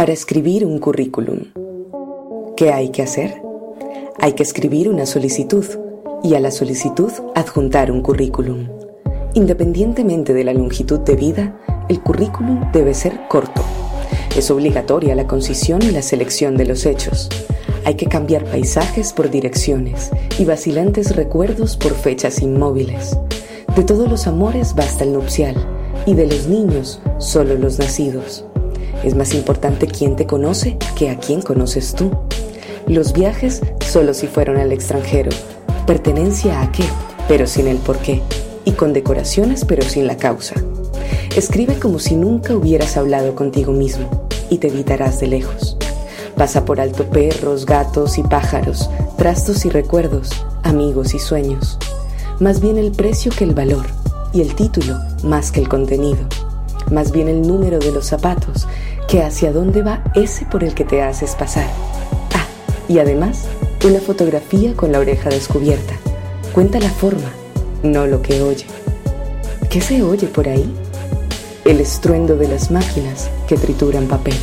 Para escribir un currículum, ¿qué hay que hacer? Hay que escribir una solicitud y a la solicitud adjuntar un currículum. Independientemente de la longitud de vida, el currículum debe ser corto. Es obligatoria la concisión y la selección de los hechos. Hay que cambiar paisajes por direcciones y vacilantes recuerdos por fechas inmóviles. De todos los amores basta el nupcial y de los niños solo los nacidos. Es más importante quién te conoce que a quién conoces tú. Los viajes solo si fueron al extranjero. Pertenencia a qué, pero sin el por qué. Y con decoraciones, pero sin la causa. Escribe como si nunca hubieras hablado contigo mismo y te evitarás de lejos. Pasa por alto perros, gatos y pájaros, trastos y recuerdos, amigos y sueños. Más bien el precio que el valor y el título más que el contenido. Más bien el número de los zapatos que hacia dónde va ese por el que te haces pasar. Ah, y además, una fotografía con la oreja descubierta. Cuenta la forma, no lo que oye. ¿Qué se oye por ahí? El estruendo de las máquinas que trituran papel.